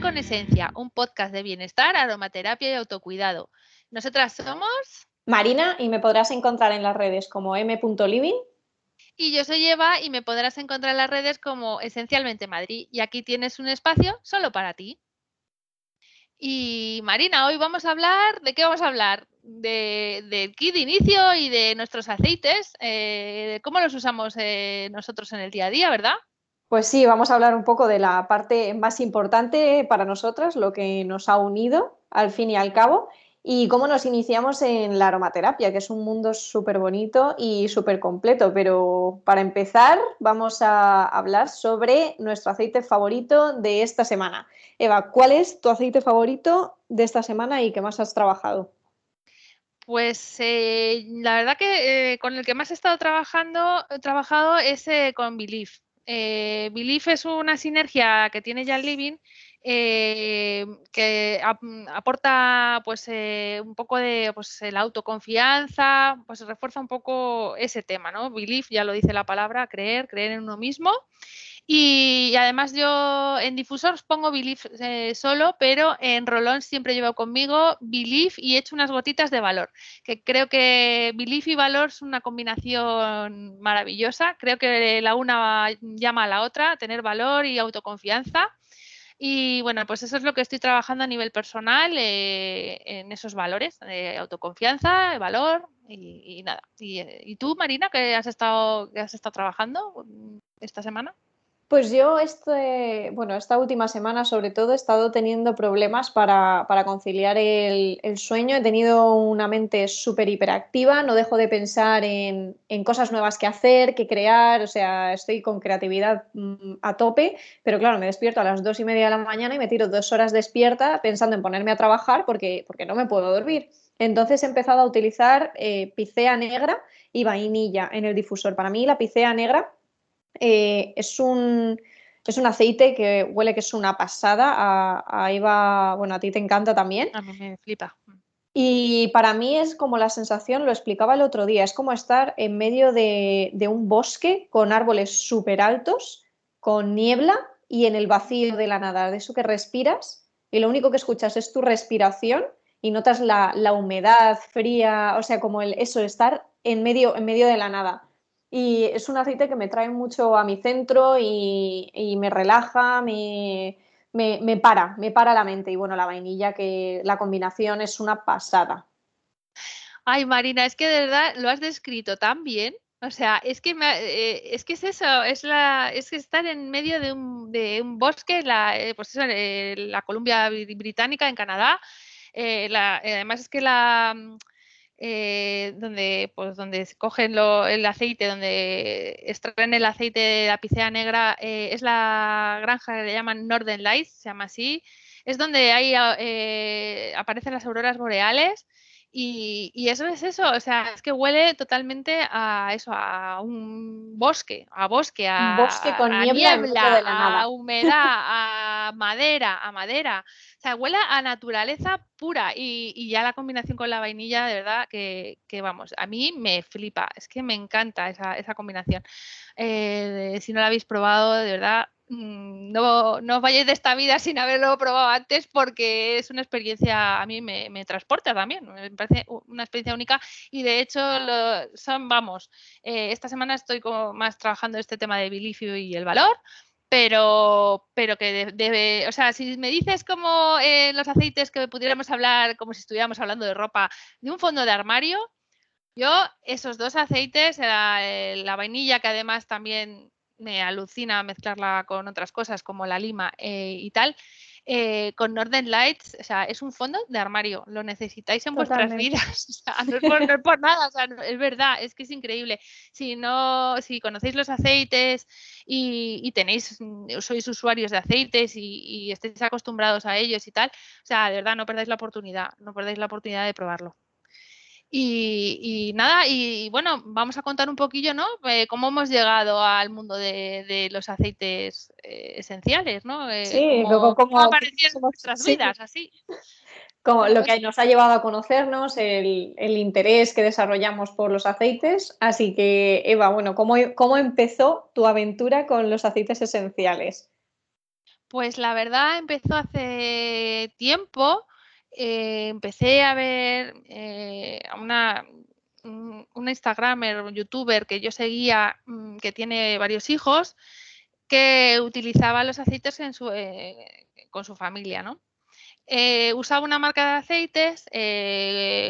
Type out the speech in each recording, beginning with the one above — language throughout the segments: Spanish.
Con Esencia, un podcast de bienestar, aromaterapia y autocuidado. Nosotras somos Marina y me podrás encontrar en las redes como m.living. Y yo soy Eva y me podrás encontrar en las redes como Esencialmente Madrid. Y aquí tienes un espacio solo para ti. Y Marina, hoy vamos a hablar, ¿de qué vamos a hablar? De, del kit de inicio y de nuestros aceites, eh, de cómo los usamos eh, nosotros en el día a día, ¿verdad? Pues sí, vamos a hablar un poco de la parte más importante para nosotras, lo que nos ha unido al fin y al cabo, y cómo nos iniciamos en la aromaterapia, que es un mundo súper bonito y súper completo. Pero para empezar, vamos a hablar sobre nuestro aceite favorito de esta semana. Eva, ¿cuál es tu aceite favorito de esta semana y qué más has trabajado? Pues eh, la verdad que eh, con el que más he estado trabajando, he trabajado es eh, con Belief. Eh, Belief es una sinergia que tiene ya el Living eh, que aporta pues eh, un poco de pues, la autoconfianza, pues refuerza un poco ese tema, ¿no? Belief, ya lo dice la palabra, creer, creer en uno mismo. Y, además yo en difusor pongo Belief eh, solo, pero en Rolón siempre llevo conmigo Belief y he hecho unas gotitas de valor, que creo que Belief y valor es una combinación maravillosa. Creo que la una llama a la otra, tener valor y autoconfianza. Y bueno, pues eso es lo que estoy trabajando a nivel personal eh, en esos valores de autoconfianza, valor y, nada. Y, y, tú, Marina, qué has estado, qué has estado trabajando esta semana? Pues yo, este, bueno, esta última semana sobre todo he estado teniendo problemas para, conciliar el, sueño. He tenido una mente súper hiperactiva, no dejo de pensar en, cosas nuevas que hacer, que crear, o sea, estoy con creatividad mm, a tope, pero claro, me despierto a las dos y media de la mañana y me tiro dos horas despierta pensando en ponerme a trabajar porque, porque no me puedo dormir. Entonces he empezado a utilizar eh, picea negra y vainilla en el difusor. Para mí la picea negra eh, es, un, es un aceite que huele que es una pasada. A, Eva, bueno, a ti te encanta también. A mí me flipa. Y para mí es como la sensación, lo explicaba el otro día, es como estar en medio de, un bosque con árboles súper altos, con niebla y en el vacío de la nada, de eso que respiras y lo único que escuchas es tu respiración y notas la, la humedad fría, o sea, como el, eso, estar en medio, en medio de la nada. Y es un aceite que me trae mucho a mi centro y, me relaja, me, me, para, me para la mente. Y bueno, la vainilla, que la combinación es una pasada. Ay, Marina, es que de verdad lo has descrito tan bien. O sea, es que, eh, es, que es eso, es, la, es estar en medio de un, de un bosque, la, eh, pues eso, eh, la Columbia Británica en Canadá. además es que la, eh, donde, pues, donde cogen el aceite, donde extraen el aceite de la picea negra, eh, es la granja que le llaman Northern Lights, se llama así. Es donde hay, eh, aparecen las auroras boreales y, eso es eso, o sea, es que huele totalmente a eso, a un bosque, a bosque, a, bosque con niebla, a humedad, a madera, a madera. O sea, huele a naturaleza pura y, ya la combinación con la vainilla, de verdad, que, vamos, a mí me flipa, es que me encanta esa, esa combinación. Eh, si no la habéis probado, de verdad, no, no os vayáis de esta vida sin haberlo probado antes porque es una experiencia, a mí me, transporta también, me parece una experiencia única y de hecho son, vamos, eh, esta semana estoy como más trabajando este tema de bilicio y el valor, pero, pero que debe, o sea, si me dices como eh, los aceites que pudiéramos hablar como si estuviéramos hablando de ropa de un fondo de armario, yo esos dos aceites, la, la vainilla que además también me alucina mezclarla con otras cosas como la lima eh, y tal. Eh, con Northern Lights, o sea, es un fondo de armario, lo necesitáis en vuestras vidas, no, es por, nada, es verdad, es que es increíble. Si no, si conocéis los aceites y, tenéis, sois usuarios de aceites y, y, estáis acostumbrados a ellos y tal, o sea, de verdad, no perdáis la oportunidad, no perdáis la oportunidad de probarlo. Y, nada, y, bueno, vamos a contar un poquillo, ¿no? Eh, cómo hemos llegado al mundo de, los aceites eh, esenciales, ¿no? Eh, sí, cómo, cómo, aparecieron nuestras vidas, así. Como lo que nos ha llevado a conocernos, el, interés que desarrollamos por los aceites. Así que, Eva, bueno, ¿cómo, ¿cómo empezó tu aventura con los aceites esenciales? Pues la verdad empezó hace tiempo. Eh, empecé a ver eh, a una, una Instagramer, youtuber que yo seguía, mm, que tiene varios hijos, que utilizaba los aceites eh, con su familia, ¿no? usaba una marca de aceites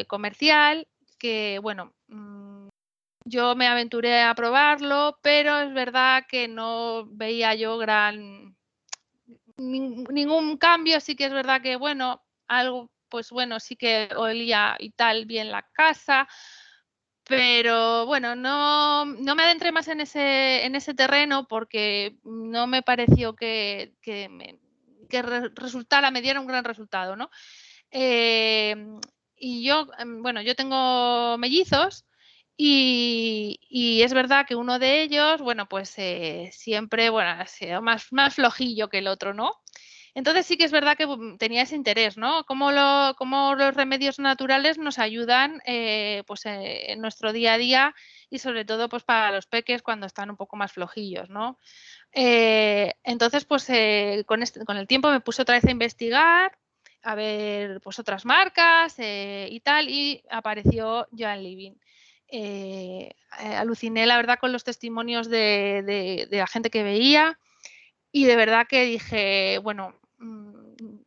comercial que, bueno, mm, yo me aventuré a probarlo, pero es verdad que no veía yo gran ningún cambio. Sí que es verdad que, bueno, algo, pues bueno, sí que olía y tal bien la casa, pero bueno, no, no me adentré más en ese, en ese terreno porque no me pareció que, que, me, resultara, me diera un gran resultado, ¿no? Eh, y yo, em, bueno, yo tengo mellizos y, es verdad que uno de ellos, bueno, pues eh, siempre, bueno, ha sido más, más flojillo que el otro, ¿no? Entonces sí que es verdad que mm, tenía ese interés, ¿no? Cómo, lo, los remedios naturales nos ayudan eh, pues, eh, en nuestro día a día y sobre todo pues para los peques cuando están un poco más flojillos, ¿no? entonces, pues con, este, con el tiempo me puse otra vez a investigar, a ver pues otras marcas y tal, y apareció Joan Living. Eh, eh, aluciné, la verdad, con los testimonios de, la gente que veía y de verdad que dije, bueno,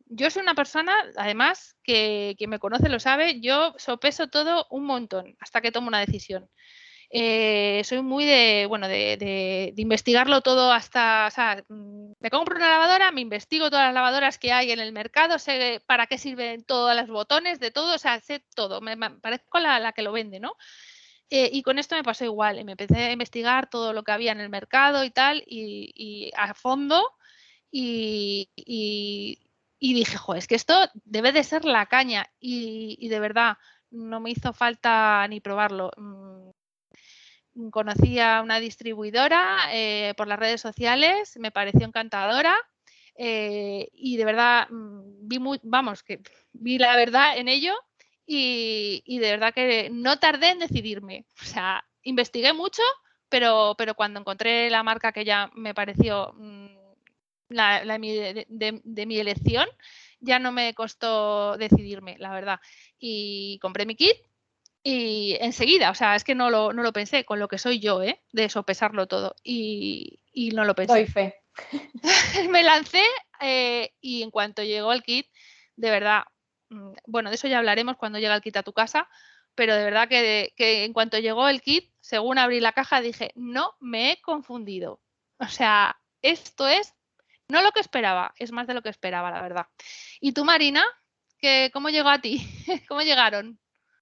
yo soy una persona, además, que quien me conoce lo sabe, yo sopeso todo un montón hasta que tomo una decisión. Eh, soy muy de, bueno, de, investigarlo todo hasta, mm, me compro una lavadora, me investigo todas las lavadoras que hay en el mercado, sé para qué sirven todos los botones, de todo, o sea, sé todo, me, parezco la, la que lo vende, ¿no? Eh, y con esto me pasó igual, me empecé a investigar todo lo que había en el mercado y tal, y, a fondo, y, dije, jo, es que esto debe de ser la caña, y, de verdad, no me hizo falta ni probarlo. Mm, conocí a una distribuidora eh, por las redes sociales, me pareció encantadora. Eh, y de verdad mm, vi muy, vamos, que vi la verdad en ello y, de verdad que no tardé en decidirme. O sea, investigué mucho, pero, pero cuando encontré la marca que ya me pareció mm, la, de, mi elección, ya no me costó decidirme, la verdad. Y compré mi kit y enseguida, o sea, es que no lo, no lo pensé con lo que soy yo, ¿eh? de sopesarlo todo. Y, y no lo pensé. Doy fe. me lancé eh, y en cuanto llegó el kit, de verdad, Mm, bueno, de eso ya hablaremos cuando llega el kit a tu casa, pero de verdad que, en cuanto llegó el kit, según abrí la caja, dije, no me he confundido. O sea, esto es no lo que esperaba, es más de lo que esperaba, la verdad. ¿Y tú, Marina? ¿Qué, ¿Cómo llegó a ti? ¿Cómo llegaron?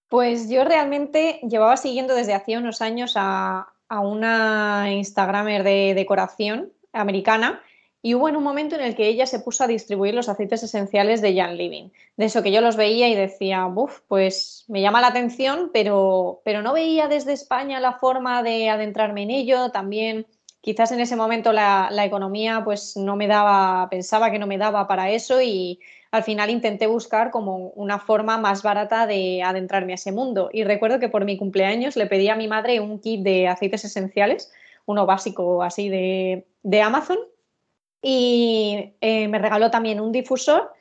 Pues yo realmente llevaba siguiendo desde hacía unos años a, a una Instagramer de decoración americana y hubo en un momento en el que ella se puso a distribuir los aceites esenciales de Jan Living. De eso que yo los veía y decía, buf, pues me llama la atención, pero, pero no veía desde España la forma de adentrarme en ello. También quizás en ese momento la, economía pues no me daba, pensaba que no me daba para eso y al final intenté buscar como una forma más barata de adentrarme a ese mundo. Y recuerdo que por mi cumpleaños le pedí a mi madre un kit de aceites esenciales, uno básico así de, de Amazon, y eh, me regaló también un difusor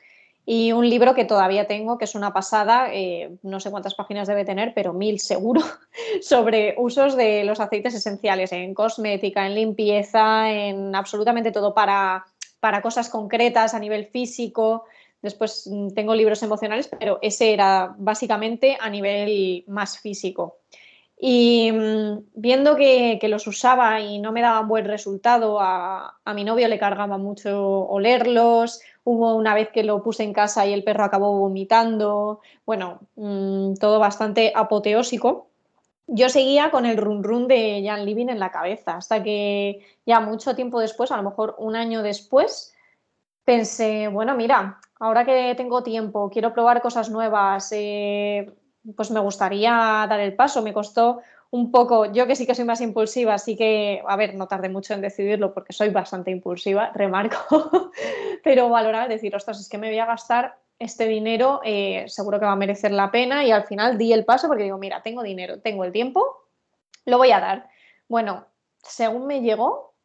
y un libro que todavía tengo, que es una pasada, eh, no sé cuántas páginas debe tener, pero mil seguro, sobre usos de los aceites esenciales en cosmética, en limpieza, en absolutamente todo para, para cosas concretas a nivel físico. Después mm, tengo libros emocionales, pero ese era básicamente a nivel más físico. Y mm, viendo que, los usaba y no me daban buen resultado, a, mi novio le cargaba mucho olerlos, hubo una vez que lo puse en casa y el perro acabó vomitando, bueno, mm, todo bastante apoteósico. Yo seguía con el run run de Jan Living en la cabeza, hasta que ya mucho tiempo después, a lo mejor un año después, pensé, bueno, mira, ahora que tengo tiempo, quiero probar cosas nuevas, eh, pues me gustaría dar el paso. Me costó un poco, yo que sí que soy más impulsiva, así que, a ver, no tardé mucho en decidirlo porque soy bastante impulsiva, remarco, pero valorar, decir, ostras, es que me voy a gastar este dinero, eh, seguro que va a merecer la pena y al final di el paso porque digo, mira, tengo dinero, tengo el tiempo, lo voy a dar. Bueno, según me llegó,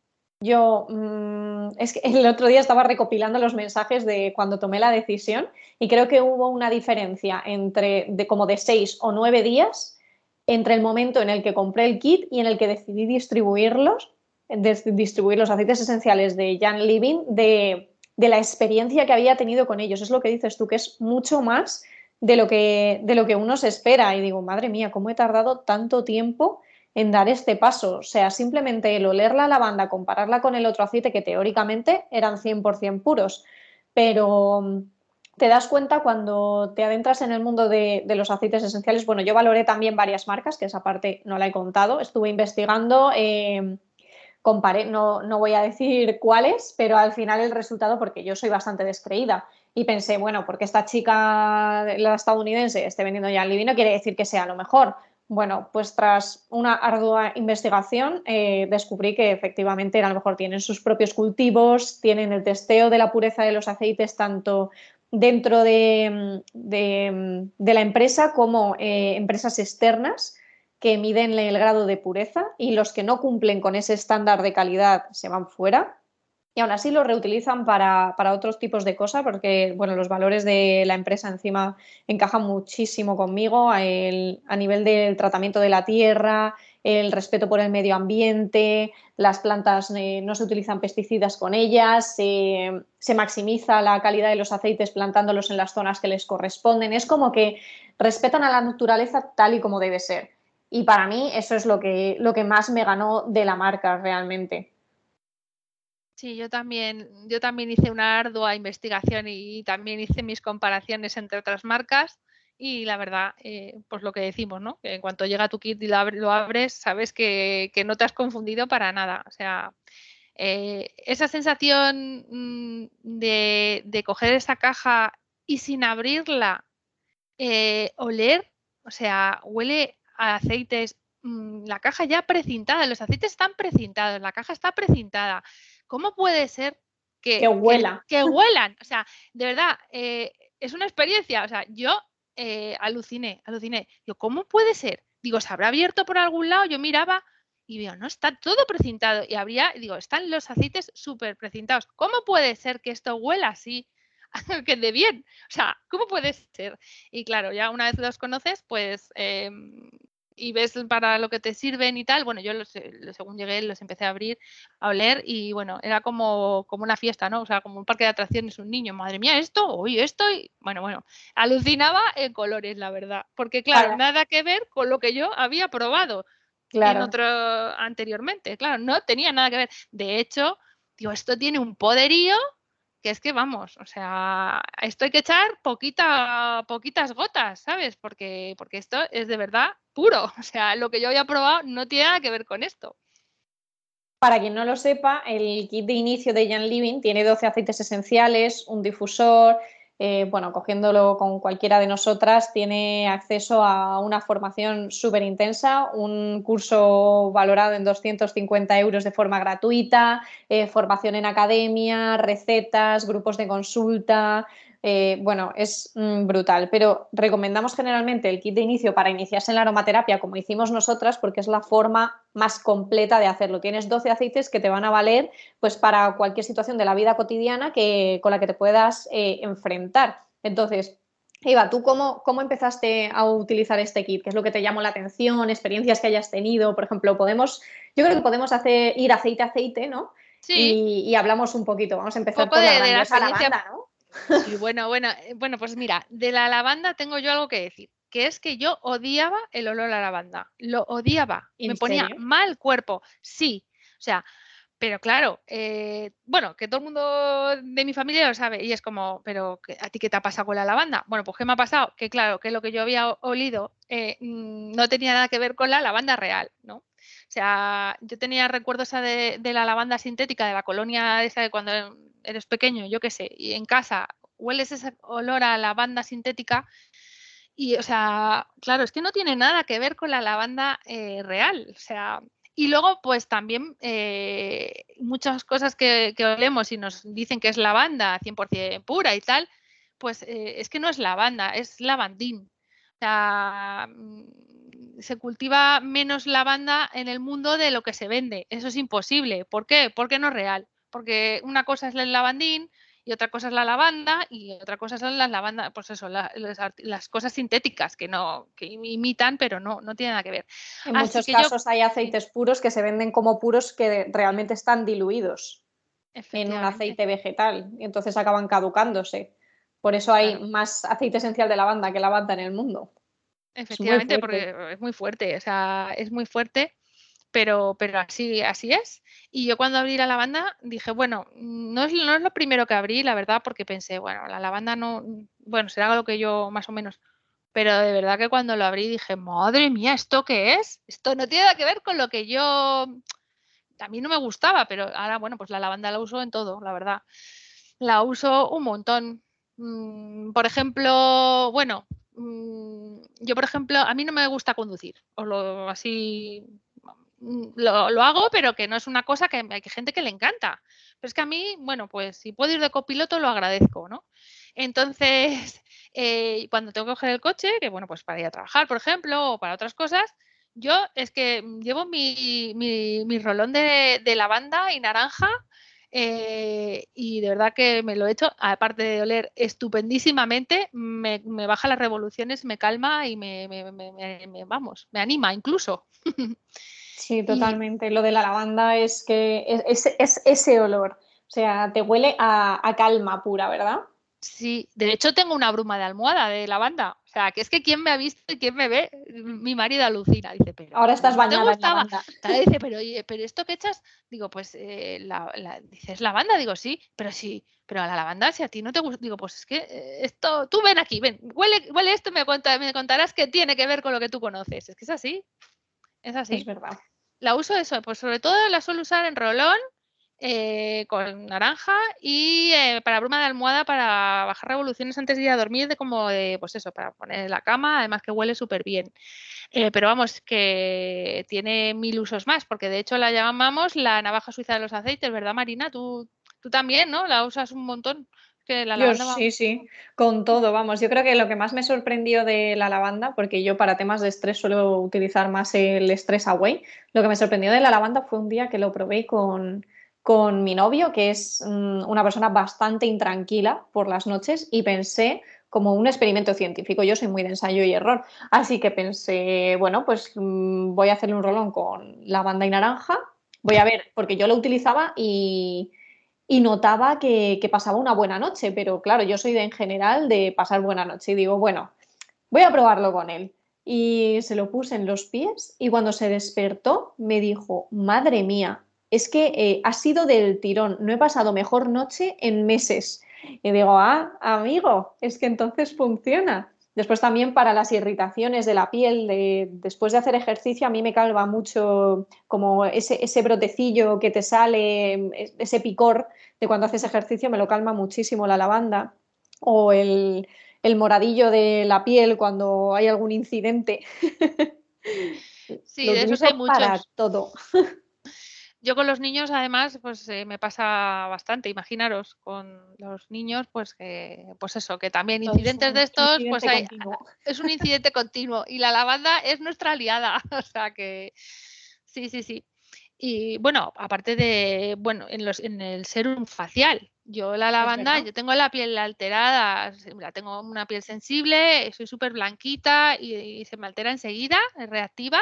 Yo, mm, es que el otro día estaba recopilando los mensajes de cuando tomé la decisión y creo que hubo una diferencia entre de como de seis o nueve días entre el momento en el que compré el kit y en el que decidí distribuirlos, distribuir los aceites esenciales de Jan Living, de, de, la experiencia que había tenido con ellos. Es lo que dices tú, que es mucho más de lo que, de lo que uno se espera. Y digo, madre mía, ¿cómo he tardado tanto tiempo? En dar este paso. O sea, simplemente el oler la lavanda, compararla con el otro aceite que teóricamente eran 100% puros, pero mm, te das cuenta cuando te adentras en el mundo de, los aceites esenciales. Bueno, yo valoré también varias marcas, que esa parte no la he contado, estuve investigando. Em, comparé, no, no voy a decir cuáles, pero al final el resultado, porque yo soy bastante descreída, y pensé, bueno, porque esta chica, la estadounidense, esté vendiendo ya el divino, quiere decir que sea lo mejor. Bueno, pues tras una ardua investigación eh, descubrí que efectivamente a lo mejor tienen sus propios cultivos, tienen el testeo de la pureza de los aceites tanto dentro de, la empresa como eh, empresas externas que miden el grado de pureza y los que no cumplen con ese estándar de calidad se van fuera y aún así lo reutilizan para, otros tipos de cosas porque bueno, los valores de la empresa encima encajan muchísimo conmigo a, nivel del tratamiento de la tierra, el respeto por el medio ambiente, las plantas eh, no se utilizan pesticidas con ellas, se maximiza la calidad de los aceites plantándolos en las zonas que les corresponden. Es como que respetan a la naturaleza tal y como debe ser. Y para mí eso es lo que, lo que más me ganó de la marca realmente. Sí, yo también, yo también hice una ardua investigación y también hice mis comparaciones entre otras marcas y la verdad, eh, pues lo que decimos, ¿no? Que en cuanto llega tu kit y lo, abres, sabes que, no te has confundido para nada. O sea, eh, esa sensación mm, de, coger esa caja y sin abrirla, eh, oler, o sea, huele a aceites, mm, la caja ya precintada, los aceites están precintados, la caja está precintada ¿cómo puede ser que, que, huela. que, huelan? O sea, de verdad, eh, es una experiencia. O sea, yo eh, aluciné, aluciné. Digo, ¿cómo puede ser? Digo, ¿se habrá abierto por algún lado? Yo miraba y veo, no, está todo precintado. Y habría, digo, están los aceites súper precintados. ¿Cómo puede ser que esto huela así? que de bien. O sea, ¿cómo puede ser? Y claro, ya una vez los conoces, pues em, y ves para lo que te sirven y tal. Bueno, yo los, según llegué los empecé a abrir, a oler y bueno, era como, como una fiesta, ¿no? O sea, como un parque de atracciones, un niño, madre mía, esto, oye, esto, y bueno, bueno, alucinaba en colores, la verdad, porque claro, nada que ver con lo que yo había probado en otro anteriormente, claro, no tenía nada que ver. De hecho, digo, esto tiene un poderío que es que vamos, o sea, esto hay que echar poquita, poquitas gotas, ¿sabes? Porque, porque esto es de verdad puro. O sea, lo que yo había probado no tiene nada que ver con esto. Para quien no lo sepa, el kit de inicio de Jan Living tiene 12 aceites esenciales, un difusor, eh, bueno, cogiéndolo con cualquiera de nosotras, tiene acceso a una formación súper intensa, un curso valorado en 250 euros de forma gratuita, eh, formación en academia, recetas, grupos de consulta, eh, bueno, es mm, brutal, pero recomendamos generalmente el kit de inicio para iniciarse en la aromaterapia, como hicimos nosotras, porque es la forma más completa de hacerlo. Tienes 12 aceites que te van a valer pues, para cualquier situación de la vida cotidiana que, con la que te puedas eh, enfrentar. Entonces, Eva, ¿tú cómo, cómo, empezaste a utilizar este kit? ¿Qué es lo que te llamó la atención? ¿Experiencias que hayas tenido? Por ejemplo, podemos, yo creo que podemos hacer, ir aceite a aceite, ¿no? Sí. Y, hablamos un poquito. Vamos a empezar por la, de lavanda, ¿no? Y bueno, bueno, eh, bueno, pues mira, de la lavanda tengo yo algo que decir, que es que yo odiaba el olor a lavanda, lo odiaba, me ponía mal cuerpo, sí, o sea, pero claro, eh, bueno, que todo el mundo de mi familia lo sabe y es como, pero ¿a ti qué te ha pasado con la lavanda? Bueno, pues ¿qué me ha pasado? Que claro, que lo que yo había olido eh, mm, no tenía nada que ver con la lavanda real, ¿no? O sea, yo tenía recuerdos de, de la lavanda sintética de la colonia esa de cuando eres pequeño, yo qué sé, y en casa hueles ese olor a lavanda sintética y, o sea, claro, es que no tiene nada que ver con la lavanda eh, real, o sea, y luego, pues también eh, muchas cosas que, olemos y nos dicen que es lavanda 100% pura y tal, pues eh, es que no es lavanda, es lavandín. O sea, mm, se cultiva menos lavanda en el mundo de lo que se vende. Eso es imposible. ¿Por qué? Porque no es real. Porque una cosa es el lavandín y otra cosa es la lavanda y otra cosa son las lavandas, pues eso, las, cosas sintéticas que no que imitan, pero no, no tienen nada que ver. En muchos casos hay aceites puros que se venden como puros que realmente están diluidos en un aceite vegetal y entonces acaban caducándose. Por eso hay más aceite esencial de lavanda que lavanda en el mundo. Efectivamente, porque es muy fuerte, o sea, es muy fuerte, pero, pero así, así es. Y yo cuando abrí la lavanda dije, bueno, no es, no es lo primero que abrí, la verdad, porque pensé, bueno, la lavanda no, bueno, será lo que yo más o menos pero de verdad que cuando lo abrí dije, madre mía, ¿esto qué es? Esto no tiene nada que ver con lo que yo a mí no me gustaba, pero ahora, bueno, pues la lavanda la uso en todo, la verdad. La uso un montón. Mm, por ejemplo, bueno, mm, yo, por ejemplo, a mí no me gusta conducir, o lo así mm, lo, hago, pero que no es una cosa que hay gente que le encanta. Pero es que a mí, bueno, pues si puedo ir de copiloto, lo agradezco, ¿no? Entonces, eh, cuando tengo que coger el coche, que bueno, pues para ir a trabajar, por ejemplo, o para otras cosas, yo es que llevo mi, mi, rolón de, lavanda y naranja eh, y de verdad que me lo he hecho, aparte de oler estupendísimamente, me, baja las revoluciones, me calma y me, vamos, me anima incluso. Sí, totalmente. Lo de la lavanda es que es, ese olor, o sea, te huele a calma pura, ¿verdad? Sí, de hecho tengo una bruma de almohada de lavanda. O sea, que es que quien me ha visto y quien me ve, mi marido alucina. Dice, pero. Ahora estás bañada. En lavanda. Dice, pero, pero esto que echas, digo, pues eh, la, dices lavanda, digo, sí, pero sí, pero a la lavanda, si a ti no te gusta, digo, pues es que eh, esto, tú ven aquí, ven, huele, huele esto, me, me contarás que tiene que ver con lo que tú conoces. Es que es así. Es así. Es verdad. La uso eso, pues sobre todo la suelo usar en rolón eh, con naranja y eh, para bruma de almohada para bajar revoluciones antes de ir a dormir, de como de, pues eso, para poner en la cama, además que huele súper bien. Eh, pero vamos, que tiene mil usos más, porque de hecho la llamamos la navaja suiza de los aceites, ¿verdad, Marina? Tú, tú también, ¿no? La usas un montón. Que la lavanda sí, sí, con todo, vamos. Yo creo que lo que más me sorprendió de la lavanda, porque yo para temas de estrés suelo utilizar más el Stress Away, lo que me sorprendió de la lavanda fue un día que lo probé con, con mi novio, que es mm, una persona bastante intranquila por las noches, y pensé como un experimento científico. Yo soy muy de ensayo y error, así que pensé, bueno, pues mm, voy a hacerle un rolón con lavanda y naranja, voy a ver, porque yo lo utilizaba y, notaba que, que, pasaba una buena noche, pero claro, yo soy de en general de pasar buena noche y digo, bueno, voy a probarlo con él. Y se lo puse en los pies y cuando se despertó me dijo, madre mía, es que eh, ha sido del tirón, no he pasado mejor noche en meses. Y digo, ah, amigo, es que entonces funciona. Después también para las irritaciones de la piel, de, después de hacer ejercicio, a mí me calva mucho como ese, ese, brotecillo que te sale, ese picor de cuando haces ejercicio, me lo calma muchísimo la lavanda. O el, moradillo de la piel cuando hay algún incidente. Sí, de eso hay muchos. Para todo. Yo con los niños, además, pues eh, me pasa bastante. Imaginaros, con los niños, pues que, pues eso, que también incidentes de estos, pues hay, es un incidente continuo. Y la lavanda es nuestra aliada. O sea que sí, sí, sí. Y bueno, aparte de, bueno, en, los, en el serum facial, yo la lavanda, yo tengo la piel alterada, la tengo una piel sensible, soy súper blanquita y, se me altera enseguida, es reactiva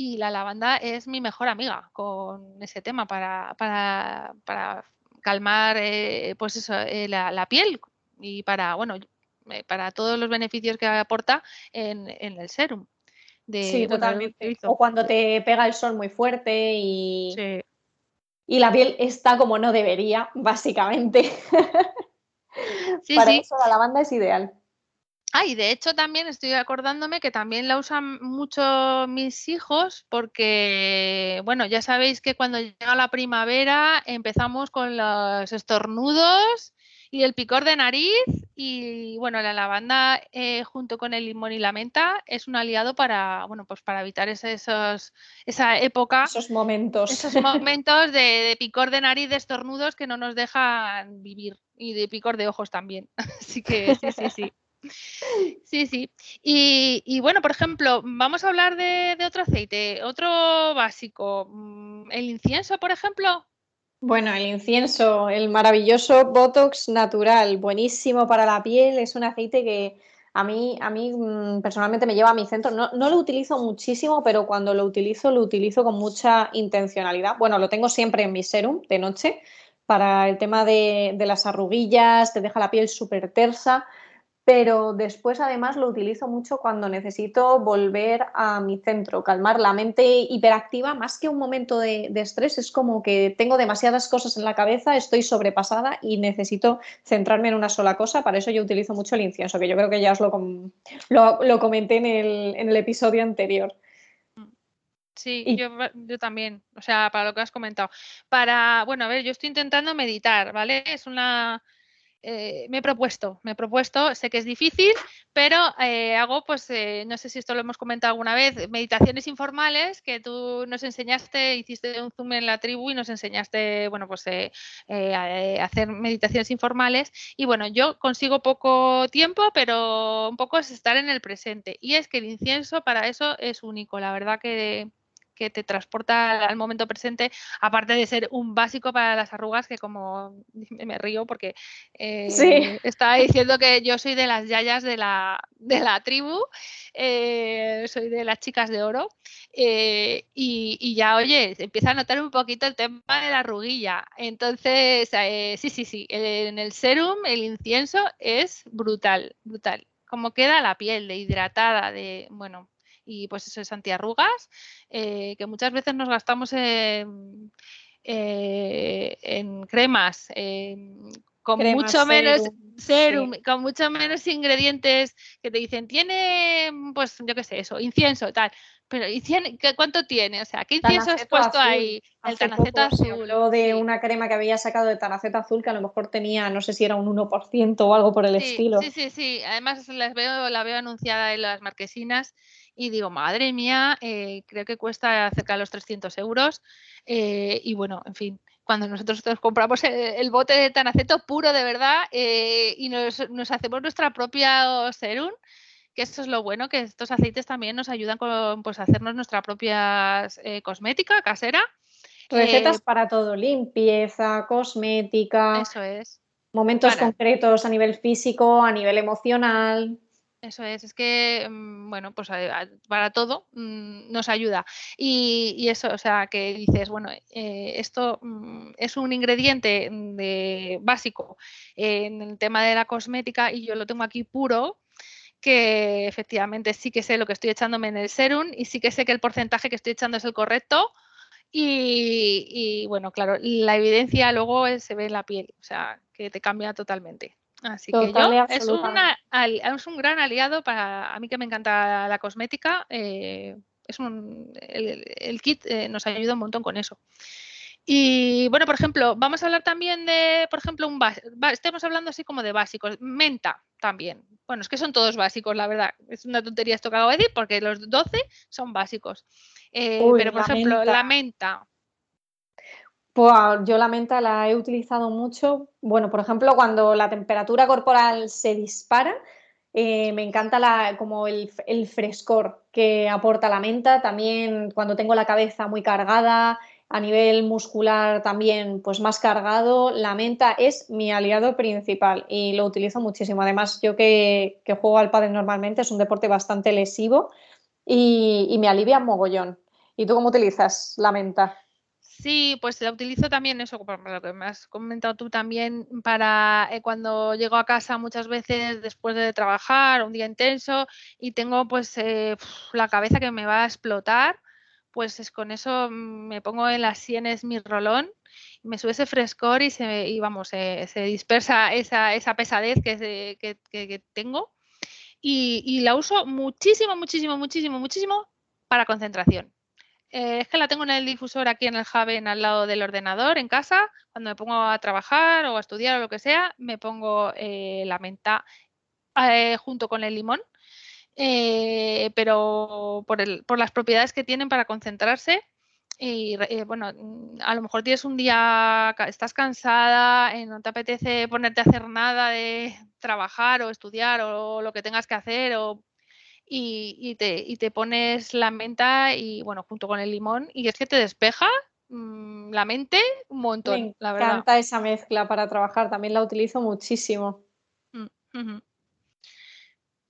y la lavanda es mi mejor amiga con ese tema para, para, calmar eh, pues eso, eh, la, piel y para, bueno, eh, para todos los beneficios que aporta en, el serum. sí, totalmente. O cuando te pega el sol muy fuerte y, y la piel está como no debería, básicamente. Sí, Para eso la lavanda es ideal. Ah, y de hecho también estoy acordándome que también la usan mucho mis hijos porque, bueno, ya sabéis que cuando llega la primavera empezamos con los estornudos y el picor de nariz y, bueno, la lavanda eh, junto con el limón y la menta es un aliado para, bueno, pues para evitar esos, esa época. Esos momentos. Esos momentos de, de picor de nariz, de estornudos que no nos dejan vivir y de picor de ojos también. Así que sí, sí, sí. Sí, sí. Y, bueno, por ejemplo, vamos a hablar de, otro aceite, otro básico. Mm, ¿El incienso, por ejemplo? Bueno, el incienso, el maravilloso Botox natural, buenísimo para la piel, es un aceite que a mí, a mí mm, personalmente me lleva a mi centro. No, lo utilizo muchísimo, pero cuando lo utilizo, lo utilizo con mucha intencionalidad. Bueno, lo tengo siempre en mi serum de noche para el tema de, de las arruguillas, te deja la piel súper tersa pero después además lo utilizo mucho cuando necesito volver a mi centro, calmar la mente hiperactiva, más que un momento de, estrés, es como que tengo demasiadas cosas en la cabeza, estoy sobrepasada y necesito centrarme en una sola cosa, para eso yo utilizo mucho el incienso, que yo creo que ya os lo, lo, comenté en el, en el, episodio anterior. Sí, yo, yo, también, o sea, para lo que has comentado. Para, bueno, a ver, yo estoy intentando meditar, ¿vale? Es una eh, me he propuesto, me he propuesto, sé que es difícil, pero eh, hago, pues, eh, no sé si esto lo hemos comentado alguna vez, meditaciones informales que tú nos enseñaste, hiciste un zoom en la tribu y nos enseñaste, bueno, pues, a, hacer meditaciones informales. Y bueno, yo consigo poco tiempo, pero un poco es estar en el presente. Y es que el incienso para eso es único, la verdad que que te transporta al momento presente, aparte de ser un básico para las arrugas, que como me río porque eh, estaba diciendo que yo soy de las yayas de la, de la tribu, eh, soy de las chicas de oro, eh, y, ya, oye, empieza a notar un poquito el tema de la arruguilla. Entonces, sí, sí, sí, en el serum el incienso es brutal, brutal. Como queda la piel de hidratada, de, bueno, y pues eso es antiarrugas, eh, que muchas veces nos gastamos en, eh, cremas. con mucho menos serum, con mucho menos ingredientes que te dicen, tiene, pues yo qué sé, eso, incienso, tal. Pero ¿cuánto tiene? O sea, ¿qué incienso has puesto ahí? El tanaceto azul. de una crema que había sacado de tanaceto azul que a lo mejor tenía, no sé si era un 1% o algo por el estilo. Sí, sí, sí. Además las veo, la veo anunciada en las marquesinas y digo, madre mía, eh, creo que cuesta cerca de los 300 euros. Eh, y bueno, en fin, cuando nosotros compramos el, bote de tanaceto puro de verdad eh, y nos, hacemos nuestra propia serum, que esto es lo bueno, que estos aceites también nos ayudan con pues, hacernos nuestra propia cosmética casera. Recetas para todo, limpieza, cosmética. Eso es. Momentos concretos a nivel físico, a nivel emocional. Eso es, es que, mm, bueno, pues para todo mm, nos ayuda. Y, eso, o sea, que dices, bueno, eh, esto mm, es un ingrediente de, básico en el tema de la cosmética y yo lo tengo aquí puro, que efectivamente sí que sé lo que estoy echándome en el serum y sí que sé que el porcentaje que estoy echando es el correcto. Y, y bueno, claro, la evidencia luego se ve en la piel, o sea, que te cambia totalmente. Así que yo, es, es, un gran aliado para a mí que me encanta la cosmética. Eh, es un, el, kit eh, nos ayuda un montón con eso. Y bueno, por ejemplo, vamos a hablar también de, por ejemplo, un estemos hablando así como de básicos. Menta también. Bueno, es que son todos básicos, la verdad. Es una tontería esto que acabo de decir porque los 12 son básicos. Eh, pero, por ejemplo, la menta pues yo la menta la he utilizado mucho. Bueno, por ejemplo, cuando la temperatura corporal se dispara, eh, me encanta la, como el, frescor que aporta la menta. También cuando tengo la cabeza muy cargada, a nivel muscular también pues más cargado, la menta es mi aliado principal y lo utilizo muchísimo. Además, yo que, juego al pádel normalmente es un deporte bastante lesivo y, y me alivia mogollón. ¿Y tú cómo utilizas la menta? Sí, pues la utilizo también eso, por lo que me has comentado tú también, para eh, cuando llego a casa muchas veces después de trabajar, un día intenso, y tengo pues eh, la cabeza que me va a explotar, pues es con eso me pongo en las sienes mi rolón, me sube ese frescor y, se, y vamos, se dispersa esa, esa pesadez que, que, tengo. Y la uso muchísimo, muchísimo, muchísimo, muchísimo para concentración. Eh, es que la tengo en el difusor aquí en el Javen al lado del ordenador en casa. Cuando me pongo a trabajar o a estudiar o lo que sea, me pongo eh, la menta eh, junto con el limón. pero por, las propiedades que tienen para concentrarse y bueno, a lo mejor tienes un día, estás cansada, no te apetece ponerte a hacer nada de trabajar o estudiar o lo que tengas que hacer o, y, te, y te pones la menta y bueno, junto con el limón y es que te despeja mm, la mente un montón, Me la verdad. encanta esa mezcla para trabajar, también la utilizo muchísimo. Mm,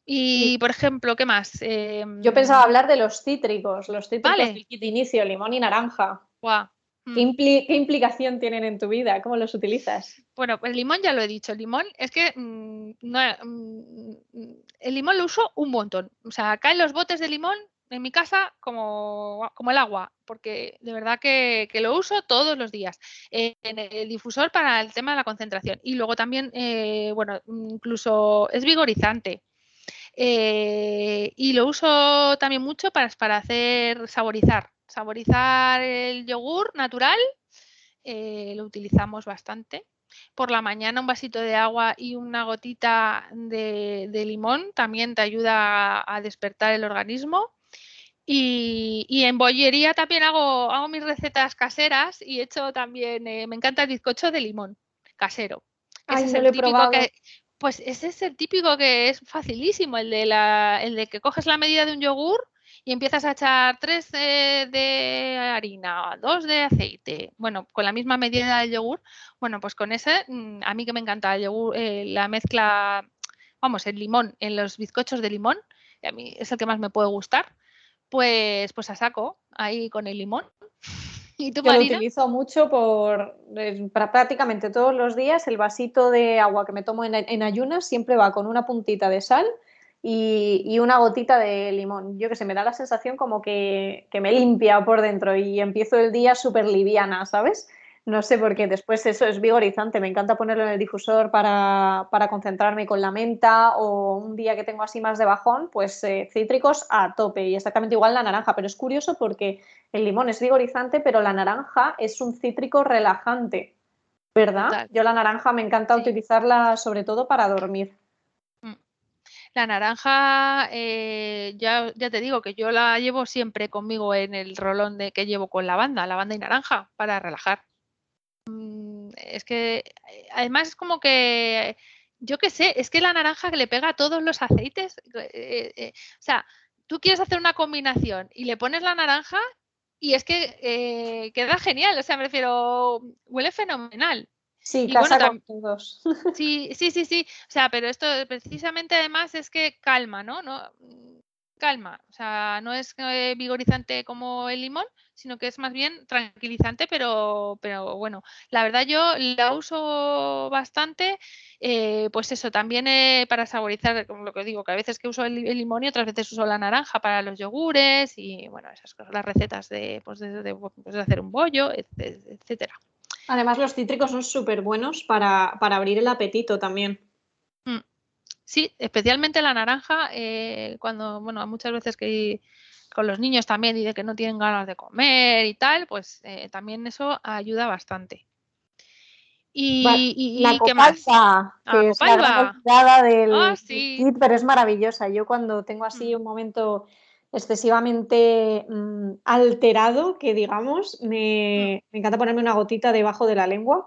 y, por ejemplo, ¿qué más? Yo pensaba hablar de los cítricos, los cítricos Vale. de inicio, limón y naranja. Guau. ¿Qué, Mm. impli- qué implicación tienen en tu vida? ¿Cómo los utilizas? Bueno, pues el limón ya lo he dicho. El limón es que mm, no, mm, el limón lo uso un montón. O sea, caen los botes de limón en mi casa como, como el agua, porque de verdad que, que lo uso todos los días. Eh, en el difusor para el tema de la concentración. Y luego también, eh, bueno, incluso es vigorizante. Eh, y lo uso también mucho para, para hacer saborizar. Saborizar el yogur natural eh, lo utilizamos bastante. Por la mañana un vasito de agua y una gotita de, de limón también te ayuda a, a despertar el organismo. Y, y, en bollería también hago, hago mis recetas caseras y he hecho también, eh, me encanta el bizcocho de limón casero. Ay, ese no es el típico que, pues ese es el típico que es facilísimo, el de, la, el de que coges la medida de un yogur y empiezas a echar tres de, de, harina, dos de aceite, bueno, con la misma medida del yogur, bueno, pues con ese, mm, a mí que me encanta el yogur, eh, la mezcla, vamos, el limón en los bizcochos de limón, y a mí es el que más me puede gustar, pues, pues a saco ahí con el limón. ¿Y tú, Yo lo utilizo mucho por eh, para prácticamente todos los días. El vasito de agua que me tomo en, en ayunas siempre va con una puntita de sal y, y, una gotita de limón. Yo que sé, me da la sensación como que, que me limpia por dentro y empiezo el día súper liviana, ¿sabes? No sé por qué, después eso es vigorizante, me encanta ponerlo en el difusor para, para concentrarme con la menta o un día que tengo así más de bajón, pues eh, cítricos a tope y exactamente igual la naranja, pero es curioso porque el limón es vigorizante, pero la naranja es un cítrico relajante, ¿verdad? Yo la naranja me encanta Sí. utilizarla sobre todo para dormir. La naranja, eh, ya, ya te digo que yo la llevo siempre conmigo en el rolón de que llevo con lavanda, lavanda y naranja, para relajar. Mm, es que eh, además es como que, yo qué sé, es que la naranja que le pega a todos los aceites, eh, eh, o sea, tú quieres hacer una combinación y le pones la naranja y es que queda genial, o sea, me refiero, huele fenomenal. Sí, Y casa bueno, con todos. Sí, sí, sí, sí. O sea, pero esto precisamente además es que calma, ¿no? no calma. O sea, no es vigorizante como el limón, sino que es más bien tranquilizante, pero, pero bueno, la verdad yo la uso bastante, eh, pues eso, también eh, para saborizar, como lo que digo, que a veces que uso el, el, limón y otras veces uso la naranja para los yogures y bueno, esas cosas, las recetas de, pues de, de, pues de hacer un bollo, etcétera. Además, los cítricos son súper buenos para, para, abrir el apetito también. Mm. Sí, especialmente la naranja, eh, cuando, bueno, muchas veces que con los niños también y de que no tienen ganas de comer y tal, pues eh, también eso ayuda bastante. Y, Va, y, la copaiba, que es la del ah, sí. kit, pero es maravillosa. Yo cuando tengo así Mm. un momento excesivamente mmm, alterado, que digamos, me, Mm. me, encanta ponerme una gotita debajo de la lengua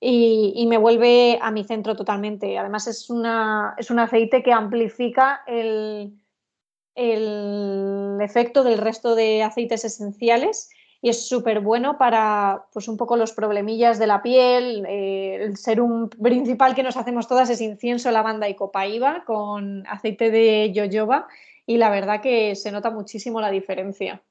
y, y, me vuelve a mi centro totalmente. Además es, una, es un aceite que amplifica el, el efecto del resto de aceites esenciales y es súper bueno para pues un poco los problemillas de la piel. Eh, el serum principal que nos hacemos todas es incienso, lavanda y copaiba con aceite de yoyoba y la verdad que se nota muchísimo la diferencia.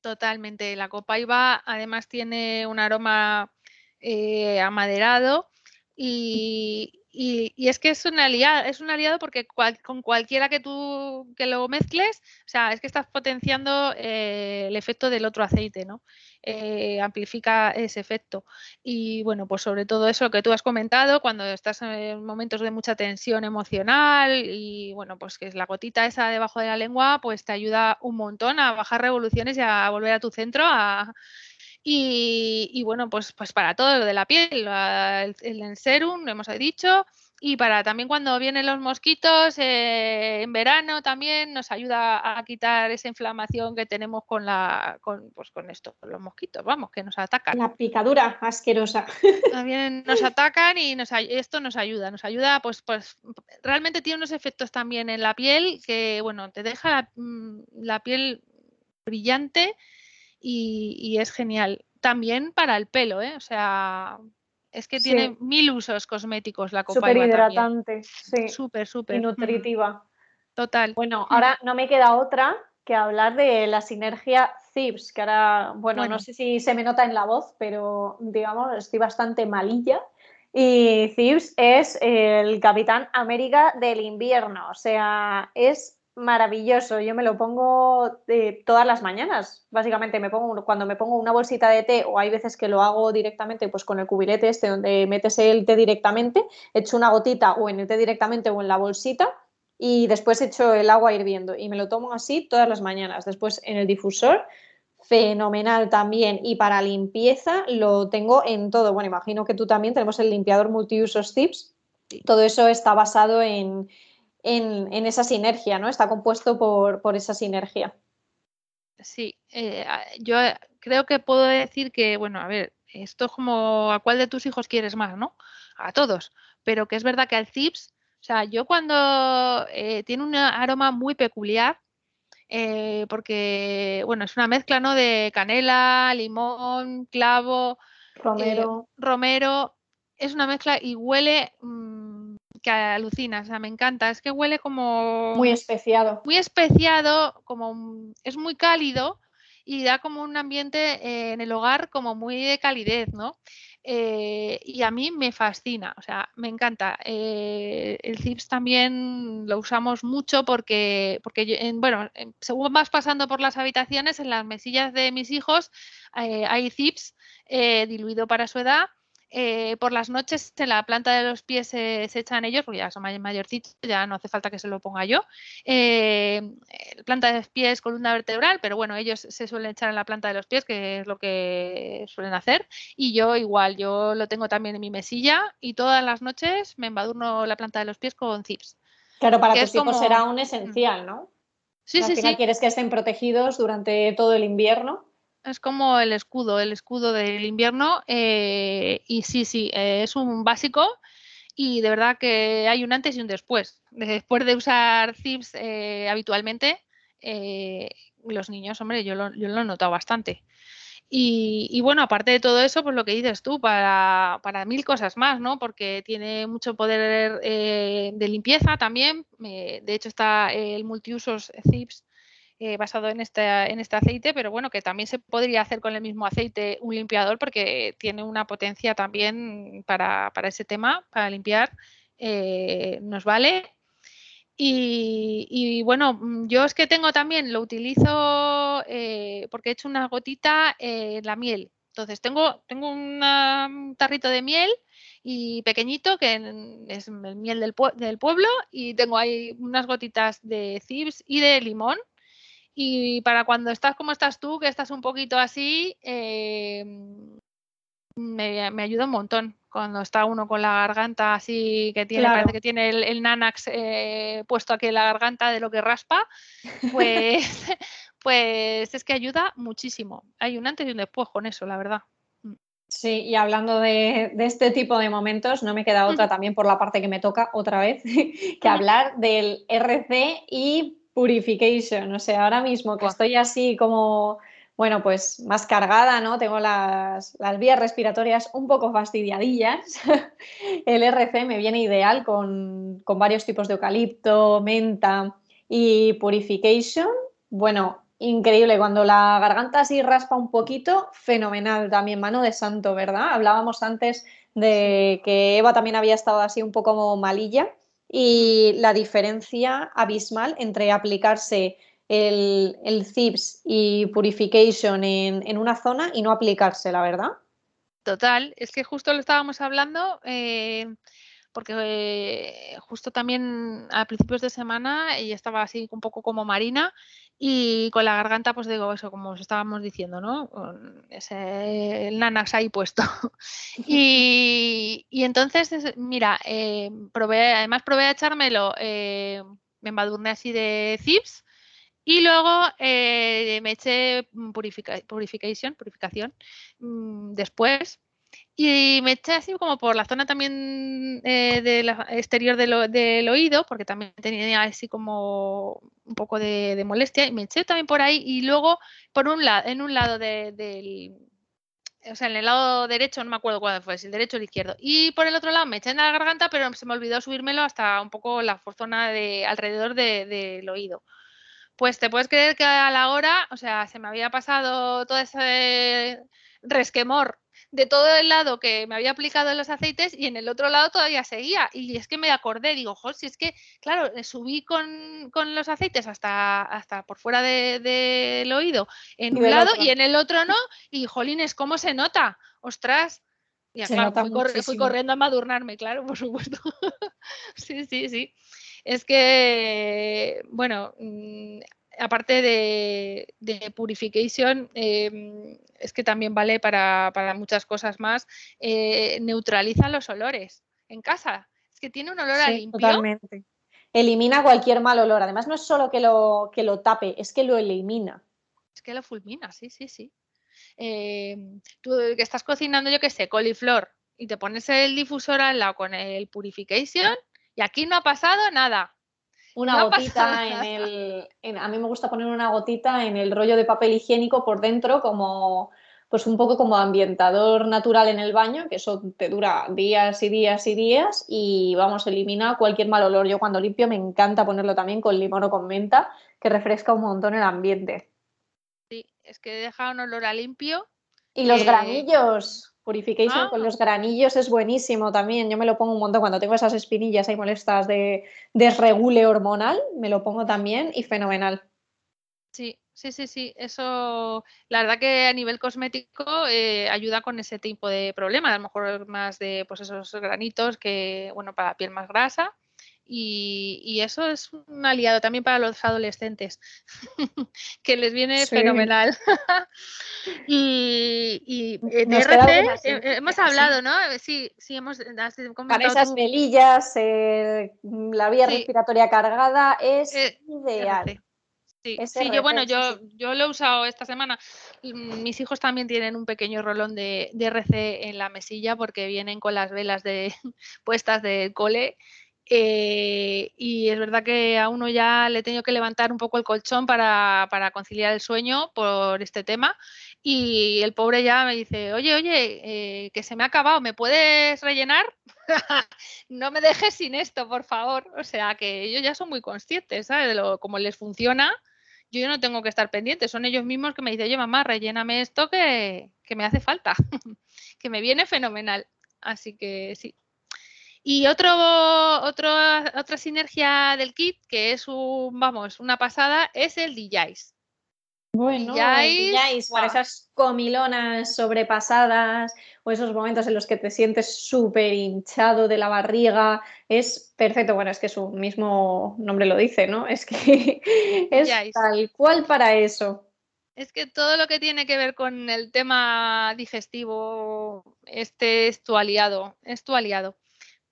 Totalmente. La copaiba además tiene un aroma eh, amaderado y, y, y, es que es un aliado, es un aliado porque cual, con cualquiera que tú que lo mezcles, o sea, es que estás potenciando eh, el efecto del otro aceite, ¿no? Eh, amplifica ese efecto. Y bueno, pues sobre todo eso que tú has comentado, cuando estás en momentos de mucha tensión emocional y bueno, pues que es la gotita esa debajo de la lengua, pues te ayuda un montón a bajar revoluciones y a volver a tu centro, a, y, y, bueno, pues, pues para todo lo de la piel, el, el serum, lo hemos dicho, y para también cuando vienen los mosquitos eh, en verano también nos ayuda a quitar esa inflamación que tenemos con la con, pues con esto, con los mosquitos, vamos, que nos atacan. La picadura asquerosa. También nos atacan y nos, esto nos ayuda, nos ayuda, pues, pues realmente tiene unos efectos también en la piel que, bueno, te deja la, mm, piel brillante y, y es genial. También para el pelo, ¿eh? O sea, es que tiene mil usos cosméticos la copa. Súper hidratante, sí. Súper, súper. Y nutritiva. Total. Bueno, ahora no me queda otra que hablar de la sinergia CIPS, que ahora, bueno, no sé si se me nota en la voz, pero digamos, estoy bastante malilla. Y CIPS es el Capitán América del invierno, o sea, es maravilloso. Yo me lo pongo eh, todas las mañanas. Básicamente me pongo cuando me pongo una bolsita de té o hay veces que lo hago directamente pues con el cubilete este donde metes el té directamente, echo una gotita o en el té directamente o en la bolsita y después echo el agua hirviendo y me lo tomo así todas las mañanas. Después en el difusor fenomenal también y para limpieza lo tengo en todo. Bueno, imagino que tú también tenemos el limpiador multiusos Tips. Todo eso está basado en en, esa sinergia, ¿no? Está compuesto por, esa sinergia. Sí, eh, yo creo que puedo decir que, bueno, a ver, esto es como a cuál de tus hijos quieres más, ¿no? A todos, pero que es verdad que al CIPS, o sea, yo cuando eh, tiene un aroma muy peculiar, eh, porque, bueno, es una mezcla, ¿no? De canela, limón, clavo, romero. romero, es una mezcla y huele... Mm, que alucina, o sea, me encanta. Es que huele como. Muy especiado. Muy especiado, como. Es muy cálido y da como un ambiente eh, en el hogar como muy de calidez, ¿no? Eh, y a mí me fascina, o sea, me encanta. Eh, el CIPS también lo usamos mucho porque, porque bueno, según vas pasando por las habitaciones, en las mesillas de mis hijos hay CIPS diluido para su edad eh, por las noches en la planta de los pies se echan ellos, porque ya son mayorcitos, ya no hace falta que se lo ponga yo. Eh, planta de los pies, columna vertebral, pero bueno, ellos se suelen echar en la planta de los pies, que es lo que suelen hacer. Y yo igual, yo lo tengo también en mi mesilla y todas las noches me embadurno la planta de los pies con zips. Claro, para tus hijos será un esencial, ¿no? Sí, sí, sí. quieres que estén protegidos durante todo el invierno es como el escudo, el escudo del invierno. Eh, y sí, sí, eh, es un básico y de verdad que hay un antes y un después. Después de usar Zips eh, habitualmente, los niños, hombre, yo lo, yo lo he notado bastante. Y, bueno, aparte de todo eso, pues lo que dices tú, para, para mil cosas más, ¿no? Porque tiene mucho poder de limpieza también. de hecho, está el multiusos Zips eh, basado en este, en este aceite, pero bueno, que también se podría hacer con el mismo aceite un limpiador porque tiene una potencia también para, ese tema, para limpiar, eh, nos vale. Y, bueno, mm, yo es que tengo también, lo utilizo eh, porque he hecho una gotita en la miel. Entonces tengo, tengo un tarrito de miel y pequeñito, que es el miel del, del, pueblo, y tengo ahí unas gotitas de cibs y de limón y para cuando estás como estás tú, que estás un poquito así, eh, me, ayuda un montón. Cuando está uno con la garganta así, que tiene, parece que tiene el, Nanax eh, puesto aquí en la garganta de lo que raspa, pues, pues es que ayuda muchísimo. Hay un antes y un después con eso, la verdad. Mm. Sí, y hablando de, de, este tipo de momentos, no me queda otra también por la parte que me toca otra vez, que hablar del RC y purification. O sea, ahora mismo que estoy así como, bueno, pues más cargada, ¿no? Tengo las, vías respiratorias un poco fastidiadillas. El RC me viene ideal con, varios tipos de eucalipto, menta y purification. Bueno, increíble. Cuando la garganta así raspa un poquito, fenomenal también, mano de santo, ¿verdad? Hablábamos antes de que Eva también había estado así un poco malilla y la diferencia abismal entre aplicarse el, el CIPS y Purification en, una zona y no aplicarse, la verdad. Total, es que justo lo estábamos hablando. Eh, porque eh, justo también a principios de semana ella estaba así un poco como marina y con la garganta, pues digo eso, como os estábamos diciendo, ¿no? Con ese el Nanax ahí puesto. y, entonces, mira, eh, probé, además probé a echármelo, eh, me embadurné así de zips y luego me eché purificación, purificación mm, después y me eché así como por la zona también eh, del exterior del oído, porque también tenía así como un poco de, molestia, y me eché también por ahí, y luego por un lado, en un lado del, o sea, en el lado derecho, no me acuerdo cuál fue, si el derecho o el izquierdo, y por el otro lado me eché en la garganta, pero se me olvidó subírmelo hasta un poco la zona de alrededor del oído. Pues te puedes creer que a la hora, o sea, se me había pasado todo ese resquemor de todo el lado que me había aplicado en los aceites y en el otro lado todavía seguía. Y es que me acordé, digo, jo, si es que, claro, subí con, los aceites hasta, hasta por fuera del oído en un lado y en el otro no. Y jolines, ¿cómo se nota? Ostras. Y claro, fui, corriendo a madurnarme, claro, por supuesto. sí, sí, sí. Es que, bueno, mm, aparte de, de purification, em, es que también vale para, muchas cosas más, eh, neutraliza los olores en casa. Es que tiene un olor a limpio. Totalmente. Elimina cualquier mal olor. Además, no es solo que lo, que lo tape, es que lo elimina. Es que lo fulmina, sí, sí, sí. Em, tú que estás cocinando, yo qué sé, coliflor, y te pones el difusor al lado con el purification, y aquí no ha pasado nada una gotita en el. a mí me gusta poner una gotita en el rollo de papel higiénico por dentro, como pues un poco como ambientador natural en el baño, que eso te dura días y días y días y vamos, elimina cualquier mal olor. Yo cuando limpio me encanta ponerlo también con limón o con menta, que refresca un montón el ambiente. Sí, es que deja un olor a limpio. Y los granillos, Purification con ah. los granillos es buenísimo también. Yo me lo pongo un montón cuando tengo esas espinillas ahí molestas de desregule hormonal, me lo pongo también y fenomenal. Sí, sí, sí, sí. Eso, la verdad que a nivel cosmético eh, ayuda con ese tipo de problemas. A lo mejor más de pues esos granitos que, bueno, para la piel más grasa. Y, eso es un aliado también para los adolescentes, que les viene fenomenal. y, en RC hemos hablado, ¿no? Sí, sí, hemos comentado. Para esas velillas, la vía respiratoria cargada es eh, ideal. Sí, sí, yo bueno, yo, yo lo he usado esta semana. Mis hijos también tienen un pequeño rolón de, de RC en la mesilla porque vienen con las velas de puestas de cole eh, y es verdad que a uno ya le he tenido que levantar un poco el colchón para, conciliar el sueño por este tema. Y el pobre ya me dice, oye, oye, eh, que se me ha acabado, ¿me puedes rellenar? no me dejes sin esto, por favor. O sea, que ellos ya son muy conscientes, ¿sabes? De cómo les funciona. Yo no tengo que estar pendiente, son ellos mismos que me dicen, oye, mamá, relléname esto que me hace falta, que me viene fenomenal. Así que sí, y otro, otro, otra sinergia del kit, que es un, vamos, una pasada, es el DJs. Bueno, DJs, para esas comilonas sobrepasadas o esos momentos en los que te sientes súper hinchado de la barriga, es perfecto. Bueno, es que su mismo nombre lo dice, ¿no? Es que es tal cual para eso. Es que todo lo que tiene que ver con el tema digestivo, este es tu aliado, es tu aliado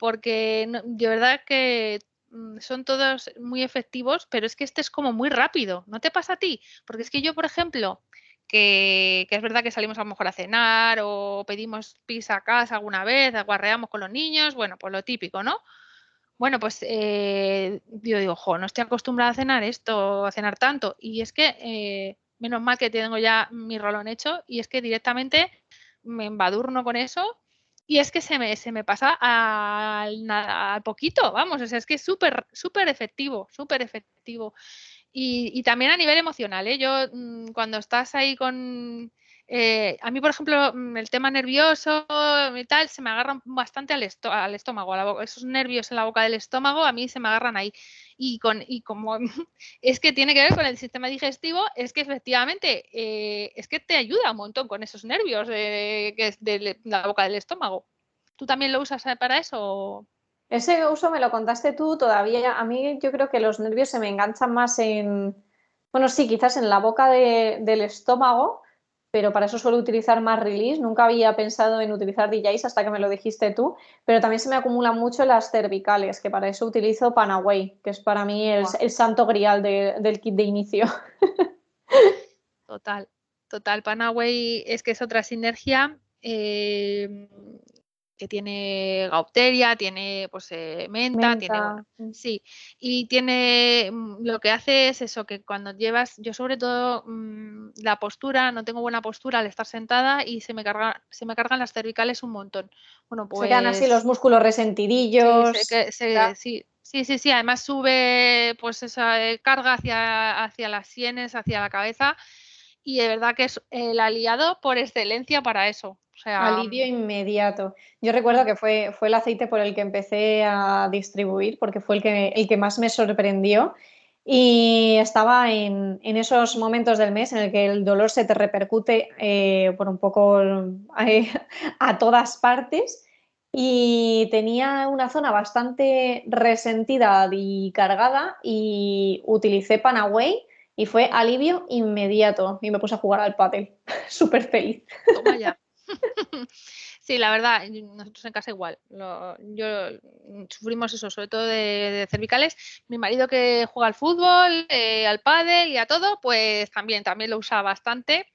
porque de verdad que mm, son todos muy efectivos, pero es que este es como muy rápido. ¿No te pasa a ti? Porque es que yo, por ejemplo, que, es verdad que salimos a lo mejor a cenar o pedimos pizza a casa alguna vez, aguarreamos con los niños, bueno, pues lo típico, ¿no? Bueno, pues eh, yo digo, jo, no estoy acostumbrada a cenar esto, a cenar tanto. Y es que, eh, menos mal que tengo ya mi rolón hecho, y es que directamente me embadurno con eso y es que se me, se me pasa al, poquito, vamos, o sea, es que es súper, súper efectivo, súper efectivo. Y, y, también a nivel emocional, ¿eh? Yo mm, cuando estás ahí con, eh, a mí, por ejemplo, mm, el tema nervioso y tal, se me agarran bastante al, al estómago, esos nervios en la boca del estómago, a mí se me agarran ahí. Y, con, y como es que tiene que ver con el sistema digestivo, es que efectivamente eh, es que te ayuda un montón con esos nervios eh, es de la boca del estómago. ¿Tú también lo usas para eso? Ese uso me lo contaste tú todavía. A mí yo creo que los nervios se me enganchan más en, bueno, sí, quizás en la boca del estómago, pero para eso suelo utilizar más release. Nunca había pensado en utilizar DJs hasta que me lo dijiste tú, pero también se me acumulan mucho las cervicales, que para eso utilizo Panaway, que es para mí el, santo grial del kit de inicio. Total, total. Panaway es que es otra sinergia. Eh, que tiene gaupteria, tiene pues eh, menta, tiene sí, y tiene mm, lo que hace es eso que cuando llevas, yo sobre todo mm, la postura, no tengo buena postura al estar sentada y se me carga, se me cargan las cervicales un montón. Bueno, pues se quedan así los músculos resentidillos. Sí, sí, sí, sí, además sube pues esa eh, carga hacia, hacia las sienes, hacia la cabeza y de verdad que es el aliado por excelencia para eso. Alivio inmediato. Yo recuerdo que fue, fue el aceite por el que empecé a distribuir, porque fue el que, el que más me sorprendió. Y estaba en, esos momentos del mes en el que el dolor se te repercute eh, por un poco eh, a todas partes. Y tenía una zona bastante resentida y cargada y utilicé Panaway y fue alivio inmediato y me puse a jugar al pádel. Súper feliz. Toma ya. Sí, la verdad, nosotros en casa igual. yo sufrimos eso, sobre todo de, cervicales. Mi marido que juega al fútbol, eh, al pádel y a todo, pues también, también lo usa bastante.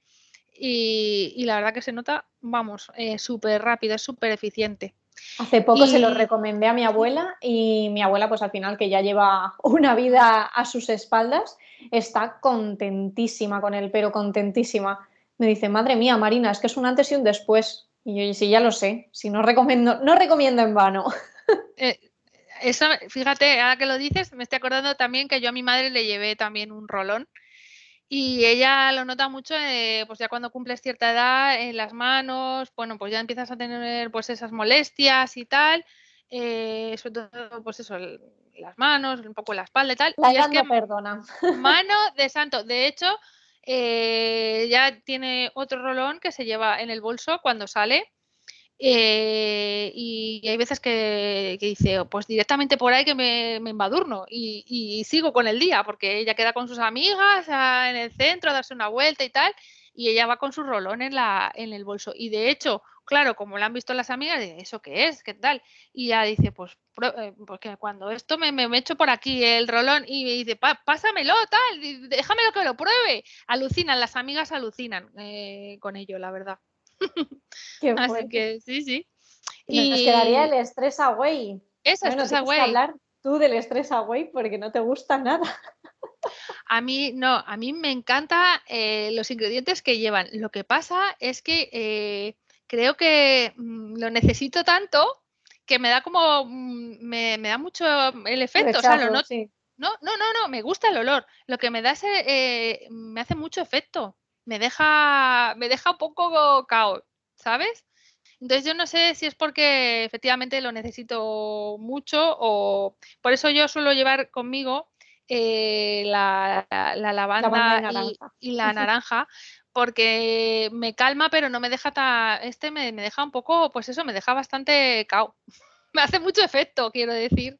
Y, la verdad que se nota, vamos, eh, súper rápido, es súper eficiente. Hace poco se lo recomendé a mi abuela y mi abuela, pues al final que ya lleva una vida a sus espaldas, está contentísima con él, pero contentísima me dice, madre mía, Marina, es que es un antes y un después. Y yo, sí, ya lo sé, si no recomiendo, no recomiendo en vano. Eh, eso, fíjate, ahora que lo dices, me estoy acordando también que yo a mi madre le llevé también un rolón y ella lo nota mucho, eh, pues ya cuando cumples cierta edad, en las manos, bueno, pues ya empiezas a tener pues esas molestias y tal, eh, sobre todo pues eso, las manos, un poco la espalda y tal. La y es que perdona. Mano de santo. De hecho, eh, ya tiene otro rolón que se lleva en el bolso cuando sale. Eh, y hay veces que, dice, oh, pues directamente por ahí que me, embadurno y, sigo con el día, porque ella queda con sus amigas en el centro a darse una vuelta y tal, y ella va con su rolón en, la, en el bolso. Y de hecho, claro, como la han visto las amigas, dice, ¿eso qué es? ¿Qué tal? Y ya dice, pues, eh, porque cuando esto me, me, echo por aquí el rolón y me dice, pásamelo, tal, déjamelo que lo pruebe. Alucinan, las amigas alucinan eh, con ello, la verdad. Así que sí, sí. Y nos quedaría el estrés away. Eso, bueno, estrés away. hablar tú del estrés away porque no te gusta nada. A mí no, a mí me encanta eh, los ingredientes que llevan. Lo que pasa es que creo que mm, lo necesito tanto que me da como, mm, me, da mucho el efecto. no, no, no, no, me gusta el olor. Lo que me da es, eh, me hace mucho efecto. Me deja, me deja un poco cao, ¿sabes? Entonces yo no sé si es porque efectivamente lo necesito mucho o por eso yo suelo llevar conmigo eh, la, lavanda, y, la naranja, porque me calma, pero no me deja tan. Este me, deja un poco, pues eso, me deja bastante cao. me hace mucho efecto, quiero decir.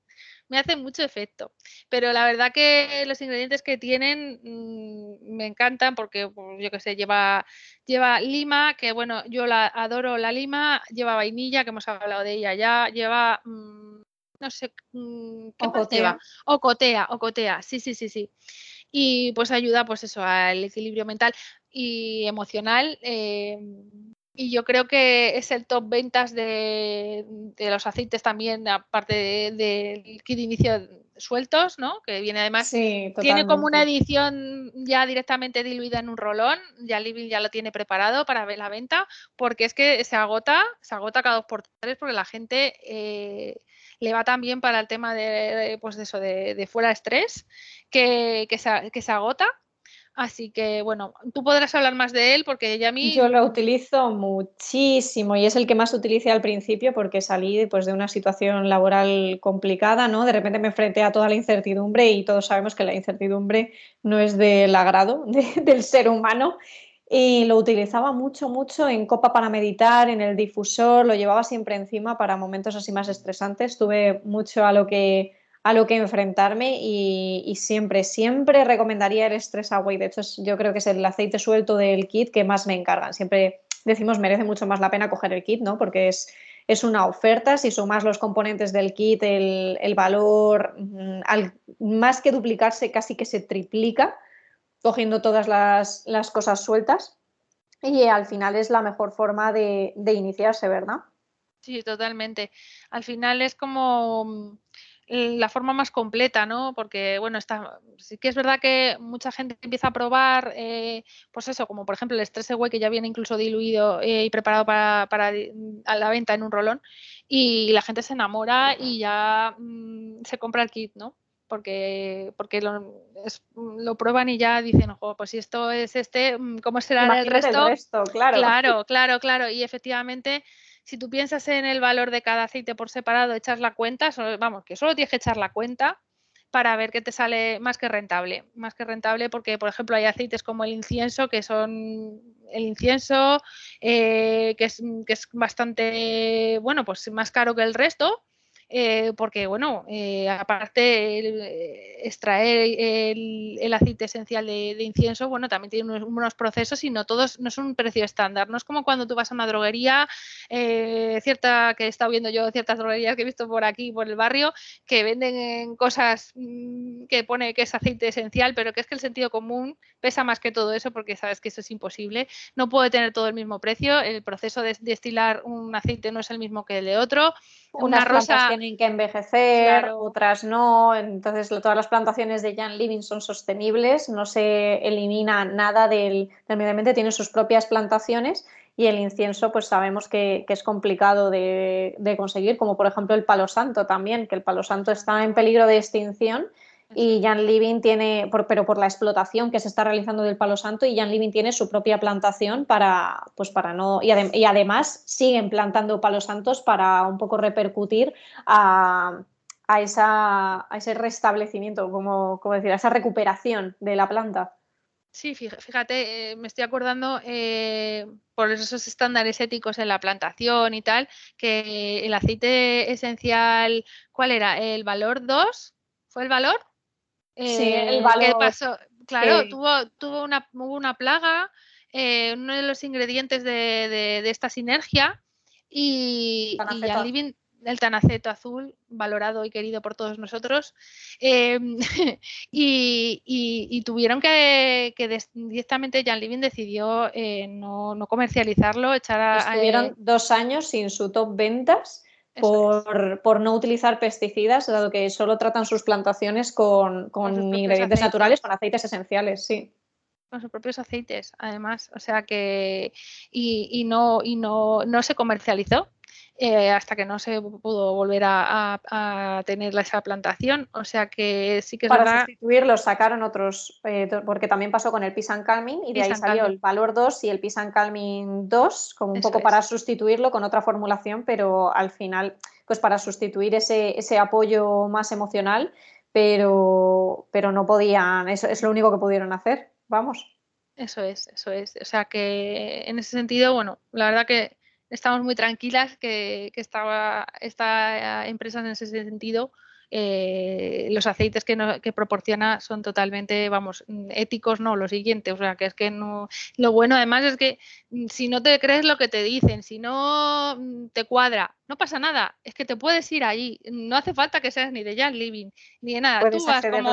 Me hace mucho efecto. Pero la verdad que los ingredientes que tienen mm, me encantan porque, pues, yo qué sé, lleva, lleva lima, que bueno, yo la adoro la lima, lleva vainilla, que hemos hablado de ella ya, lleva. Mm, no sé, mm, ¿qué ocotea. Ocotea, ocotea, sí, sí, sí, sí. Y pues ayuda, pues eso, al equilibrio mental y emocional. Eh, y yo creo que es el top ventas de, los aceites también, aparte del de, kit de inicio sueltos, ¿no? Que viene además, tiene como una edición ya directamente diluida en un rolón, ya Living ya lo tiene preparado para ver la venta, porque es que se agota, se agota cada dos por tres porque la gente eh, le va tan bien para el tema de, pues eso, de, fuera estrés, que, que, se, que se agota Así que bueno, tú podrás hablar más de él porque ya a mí... Yo lo utilizo muchísimo y es el que más utilicé al principio porque salí pues, de una situación laboral complicada, ¿no? De repente me enfrenté a toda la incertidumbre y todos sabemos que la incertidumbre no es del agrado del ser humano y lo utilizaba mucho, mucho en copa para meditar, en el difusor, lo llevaba siempre encima para momentos así más estresantes. Tuve mucho a lo que, a lo que enfrentarme y, siempre, siempre recomendaría el Stress Away. De hecho, yo creo que es el aceite suelto del kit que más me encargan. Siempre decimos merece mucho más la pena coger el kit, ¿no? Porque es, es una oferta. Si sumas los componentes del kit, el, valor, mm, al, más que duplicarse, casi que se triplica cogiendo todas las, cosas sueltas y al final es la mejor forma de, iniciarse, ¿verdad? Sí, totalmente. Al final es como mm, la forma más completa, ¿no? Porque, bueno, está, sí que es verdad que mucha gente empieza a probar, eh, pues eso, como por ejemplo el Stress Away, que ya viene incluso diluido eh, y preparado para, para, a la venta en un rolón, y la gente se enamora y ya mm, se compra el kit, ¿no? Porque, porque lo, lo, prueban y ya dicen, ojo, pues si esto es este, mm, ¿cómo será el resto? claro. claro, claro, claro. Y efectivamente, si tú piensas en el valor de cada aceite por separado, echas la cuenta, vamos, que solo tienes que echar la cuenta para ver qué te sale más que rentable. Más que rentable porque, por ejemplo, hay aceites como el incienso, que son el incienso, eh, que, es, que es bastante, bueno, pues más caro que el resto, eh, porque, bueno, eh, aparte eh, extraer el, aceite esencial de, incienso, bueno, también tiene unos, procesos y no todos, no es un precio estándar. No es como cuando tú vas a una droguería, cierta que he estado viendo yo, ciertas droguerías que he visto por aquí, por el barrio, que venden cosas mm, que pone que es aceite esencial, pero que es que el sentido común pesa más que todo eso porque sabes que eso es imposible. No puede tener todo el mismo precio. El proceso de destilar un aceite no es el mismo que el de otro. Una rosa tienen que envejecer, otras no. Entonces, todas las plantaciones de Jan Living son sostenibles, no se elimina nada del, medio ambiente, tiene sus propias plantaciones y el incienso, pues sabemos que, es complicado de, conseguir, como por ejemplo el palo santo también, que el palo santo está en peligro de extinción y Jan Living tiene, pero por la explotación que se está realizando del palo santo, y Jan Living tiene su propia plantación para, pues para no, y, además siguen plantando palos santos para un poco repercutir a, esa, a ese restablecimiento, como, como decir, a esa recuperación de la planta. Sí, fíjate, eh, me estoy acordando eh, por esos estándares éticos en la plantación y tal, que el aceite esencial, ¿cuál era? ¿El valor 2? ¿Fue el valor? Sí, el eh, valor. pasó? Claro, tuvo, tuvo una, hubo una plaga, eh, uno de los ingredientes de, esta sinergia y, el tanaceto azul, valorado y querido por todos nosotros, em, y, tuvieron que, directamente Jan Living decidió eh, no, comercializarlo, echar a... Estuvieron dos años sin su top ventas por, no utilizar pesticidas, dado que solo tratan sus plantaciones con, ingredientes naturales, con aceites esenciales, sí. Con sus propios aceites, además. O sea que. Y, no, y no, no se comercializó. Eh, hasta que no se pudo volver a, tener esa plantación. O sea que sí que es Para sustituirlo sacaron otros, eh, porque también pasó con el Pisan Calming y de ahí salió el Valor 2 y el Pisan Calming 2, como un poco para sustituirlo con otra formulación, pero al final, pues para sustituir ese, ese apoyo más emocional, pero, pero no podían, eso es lo único que pudieron hacer, vamos. Eso es, eso es. O sea que en ese sentido, bueno, la verdad que estamos muy tranquilas que, que esta, esta empresa en ese sentido eh, los aceites que, que, proporciona son totalmente, vamos, éticos, no, lo siguiente, o sea, que es que no, lo bueno además es que mm, si no te crees lo que te dicen, si no mm, te cuadra, no pasa nada, es que te puedes ir allí, no hace falta que seas ni de Jan Living, ni de nada, tú vas como,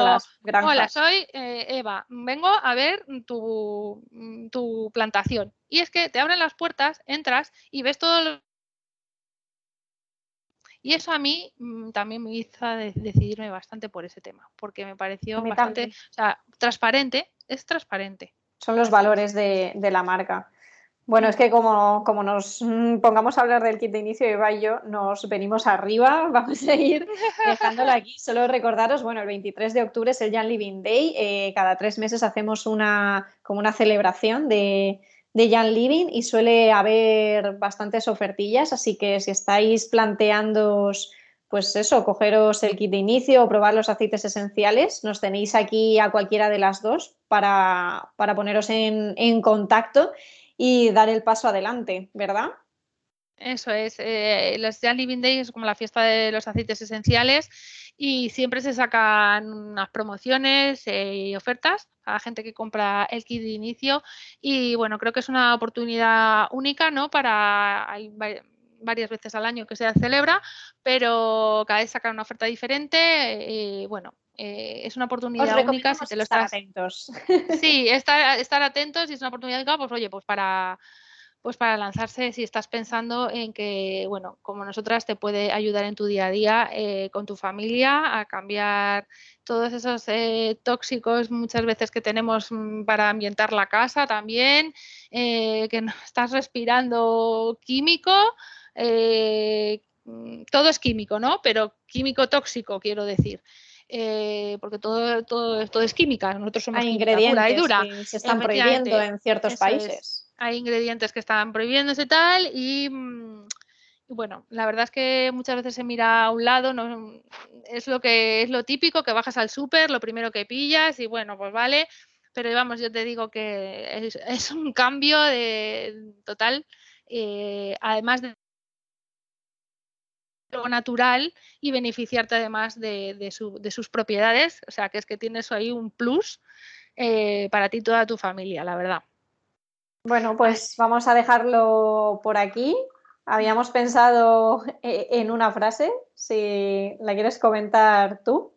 hola, soy eh, Eva, vengo a ver tu, mm, tu plantación, y es que te abren las puertas, entras y ves todo lo y eso a mí mm, también me hizo decidirme bastante por ese tema, porque me pareció bastante, o sea, transparente, es transparente. Son los valores de, la marca. Bueno, es que como, como, nos mm, pongamos a hablar del kit de inicio, Eva y yo nos venimos arriba, vamos a ir dejándolo aquí. Solo recordaros, bueno, el 23 de octubre es el Jan Living Day. Eh, cada tres meses hacemos una, como una celebración de, de Jan Living y suele haber bastantes ofertillas, así que si estáis planteándoos pues eso, cogeros el kit de inicio o probar los aceites esenciales. Nos tenéis aquí a cualquiera de las dos para, poneros en, contacto y dar el paso adelante, ¿verdad? Eso es, eh, los Jan Living Days es como la fiesta de los aceites esenciales y siempre se sacan unas promociones eh, y ofertas a la gente que compra el kit de inicio y bueno, creo que es una oportunidad única, ¿no? Para varias veces al año que se celebra, pero cada vez sacan una oferta diferente. Eh, bueno, eh, es una oportunidad única si te lo estar atentos. Sí, estar, estar atentos y es una oportunidad única, pues oye, pues para pues para lanzarse si estás pensando en que, bueno, como nosotras te puede ayudar en tu día a día eh, con tu familia a cambiar todos esos eh, tóxicos muchas veces que tenemos mm, para ambientar la casa también, eh, que no estás respirando químico. Mm, todo es químico, ¿no? Pero químico tóxico, quiero decir. Porque todo, todo, todo es química. Nosotros somos Hay ingredientes y dura. Que se están prohibiendo en ciertos países hay ingredientes que están prohibiéndose y tal mm, y, bueno, la verdad es que muchas veces se mira a un lado, no, es lo que es lo típico, que bajas al súper, lo primero que pillas y bueno, pues vale, pero vamos, yo te digo que es, un cambio de, total, eh, además de lo natural y beneficiarte además de, sus propiedades, o sea que es que tienes ahí un plus eh, para ti y toda tu familia, la verdad. Bueno, pues vamos a dejarlo por aquí. Habíamos pensado e-, en una frase, si la quieres comentar tú.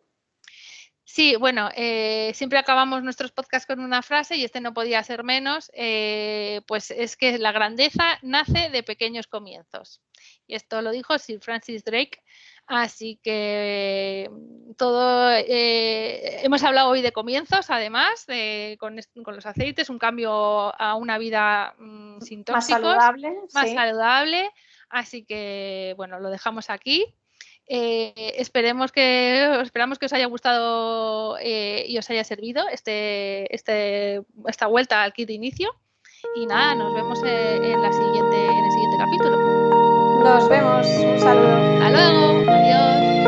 Sí, bueno, eh, siempre acabamos nuestros podcasts con una frase y este no podía ser menos, eh, pues es que la grandeza nace de pequeños comienzos. Y esto lo dijo Sir Francis Drake, Así que mm, todo, eh, hemos hablado hoy de comienzos, además, con, los aceites, un cambio a una vida mm, sin tóxicos. Más saludable. Más saludable. Así que, bueno, lo dejamos aquí. Eh, esperemos que, esperamos que os haya gustado eh, y os haya servido este, este, esta vuelta al kit de inicio. Y nada, nos vemos en, la siguiente, en el siguiente capítulo. Nos vemos. Un saludo. Hasta luego. Adiós.